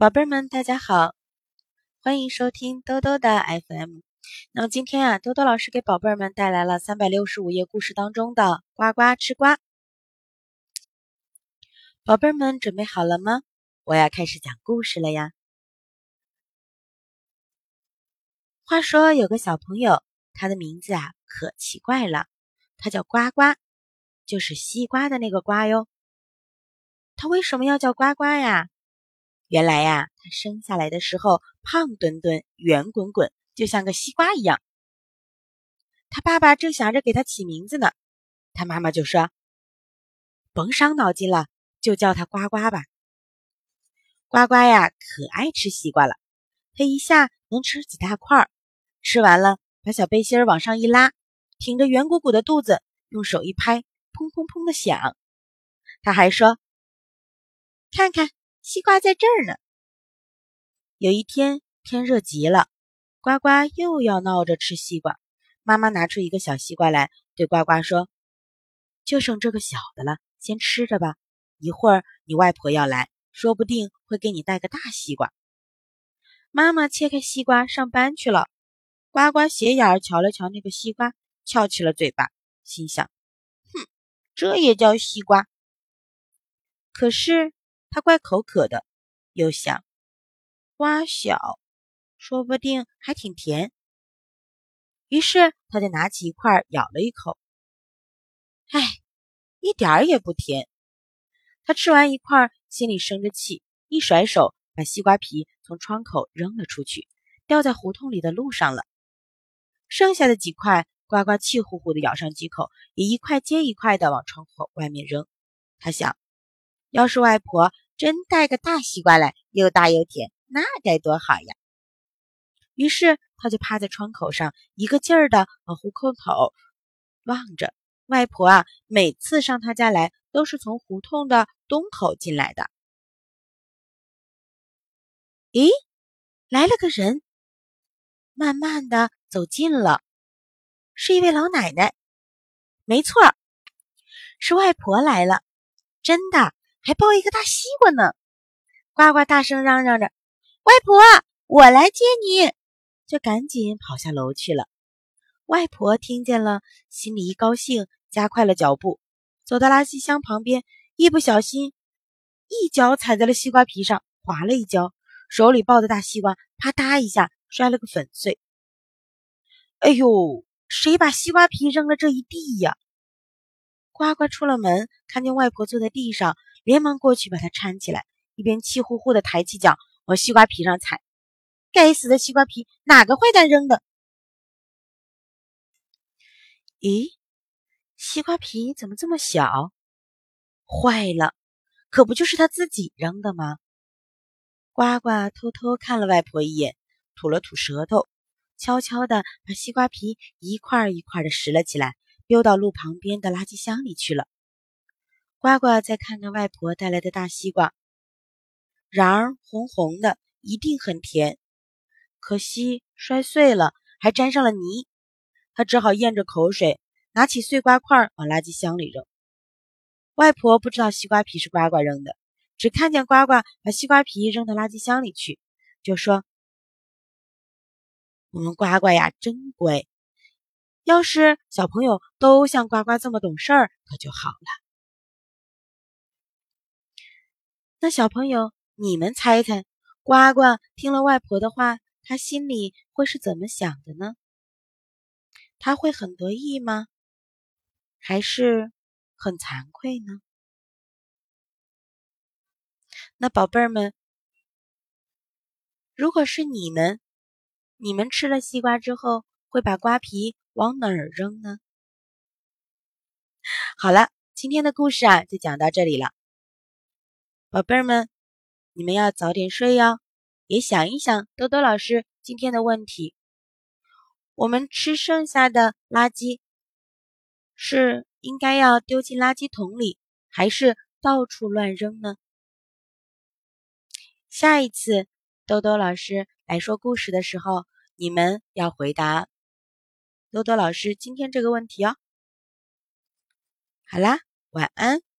宝贝儿们，大家好，欢迎收听兜兜的 FM。那么今天啊，兜兜老师给宝贝儿们带来了三百六十五页故事当中的“呱呱吃瓜”。宝贝儿们准备好了吗？我要开始讲故事了呀。话说有个小朋友，他的名字啊可奇怪了，他叫呱呱，就是西瓜的那个瓜哟。他为什么要叫呱呱呀？原来呀，他生下来的时候胖墩墩、圆滚滚，就像个西瓜一样。他爸爸正想着给他起名字呢，他妈妈就说：“甭伤脑筋了，就叫他呱呱吧。”呱呱呀，可爱吃西瓜了，他一下能吃几大块儿，吃完了把小背心往上一拉，挺着圆鼓鼓的肚子，用手一拍，砰砰砰的响。他还说：“看看。”西瓜在这儿呢。有一天天热极了，呱呱又要闹着吃西瓜。妈妈拿出一个小西瓜来，对呱呱说：“就剩这个小的了，先吃着吧。一会儿你外婆要来，说不定会给你带个大西瓜。”妈妈切开西瓜上班去了。呱呱斜眼瞧了瞧那个西瓜，翘起了嘴巴，心想：“哼，这也叫西瓜？”可是。他怪口渴的，又想瓜小，说不定还挺甜。于是他就拿起一块咬了一口，哎，一点儿也不甜。他吃完一块，心里生着气，一甩手把西瓜皮从窗口扔了出去，掉在胡同里的路上了。剩下的几块，呱呱气呼呼的咬上几口，也一块接一块的往窗口外面扔。他想。要是外婆真带个大西瓜来，又大又甜，那该多好呀！于是他就趴在窗口上，一个劲儿的往胡同口望着。外婆啊，每次上他家来，都是从胡同的东口进来的。咦，来了个人，慢慢的走近了，是一位老奶奶。没错，是外婆来了，真的。还抱一个大西瓜呢！呱呱大声嚷嚷着：“外婆，我来接你！”就赶紧跑下楼去了。外婆听见了，心里一高兴，加快了脚步，走到垃圾箱旁边，一不小心，一脚踩在了西瓜皮上，滑了一跤，手里抱的大西瓜啪嗒一下摔了个粉碎。哎呦，谁把西瓜皮扔了这一地呀？呱呱出了门，看见外婆坐在地上。连忙过去把她搀起来，一边气呼呼地抬起脚往西瓜皮上踩。该死的西瓜皮，哪个坏蛋扔的？咦，西瓜皮怎么这么小？坏了，可不就是他自己扔的吗？呱呱偷偷看了外婆一眼，吐了吐舌头，悄悄地把西瓜皮一块一块的拾了起来，丢到路旁边的垃圾箱里去了。呱呱再看看外婆带来的大西瓜，瓤儿红红的，一定很甜。可惜摔碎了，还沾上了泥。他只好咽着口水，拿起碎瓜块往垃圾箱里扔。外婆不知道西瓜皮是呱呱扔的，只看见呱呱把西瓜皮扔到垃圾箱里去，就说：“我们呱呱呀，真乖。要是小朋友都像呱呱这么懂事儿，可就好了。”那小朋友，你们猜猜，呱呱听了外婆的话，他心里会是怎么想的呢？他会很得意吗？还是很惭愧呢？那宝贝儿们，如果是你们，你们吃了西瓜之后，会把瓜皮往哪儿扔呢？好了，今天的故事啊，就讲到这里了。宝贝儿们，你们要早点睡哟，也想一想多多老师今天的问题：我们吃剩下的垃圾是应该要丢进垃圾桶里，还是到处乱扔呢？下一次多多老师来说故事的时候，你们要回答多多老师今天这个问题哦。好啦，晚安。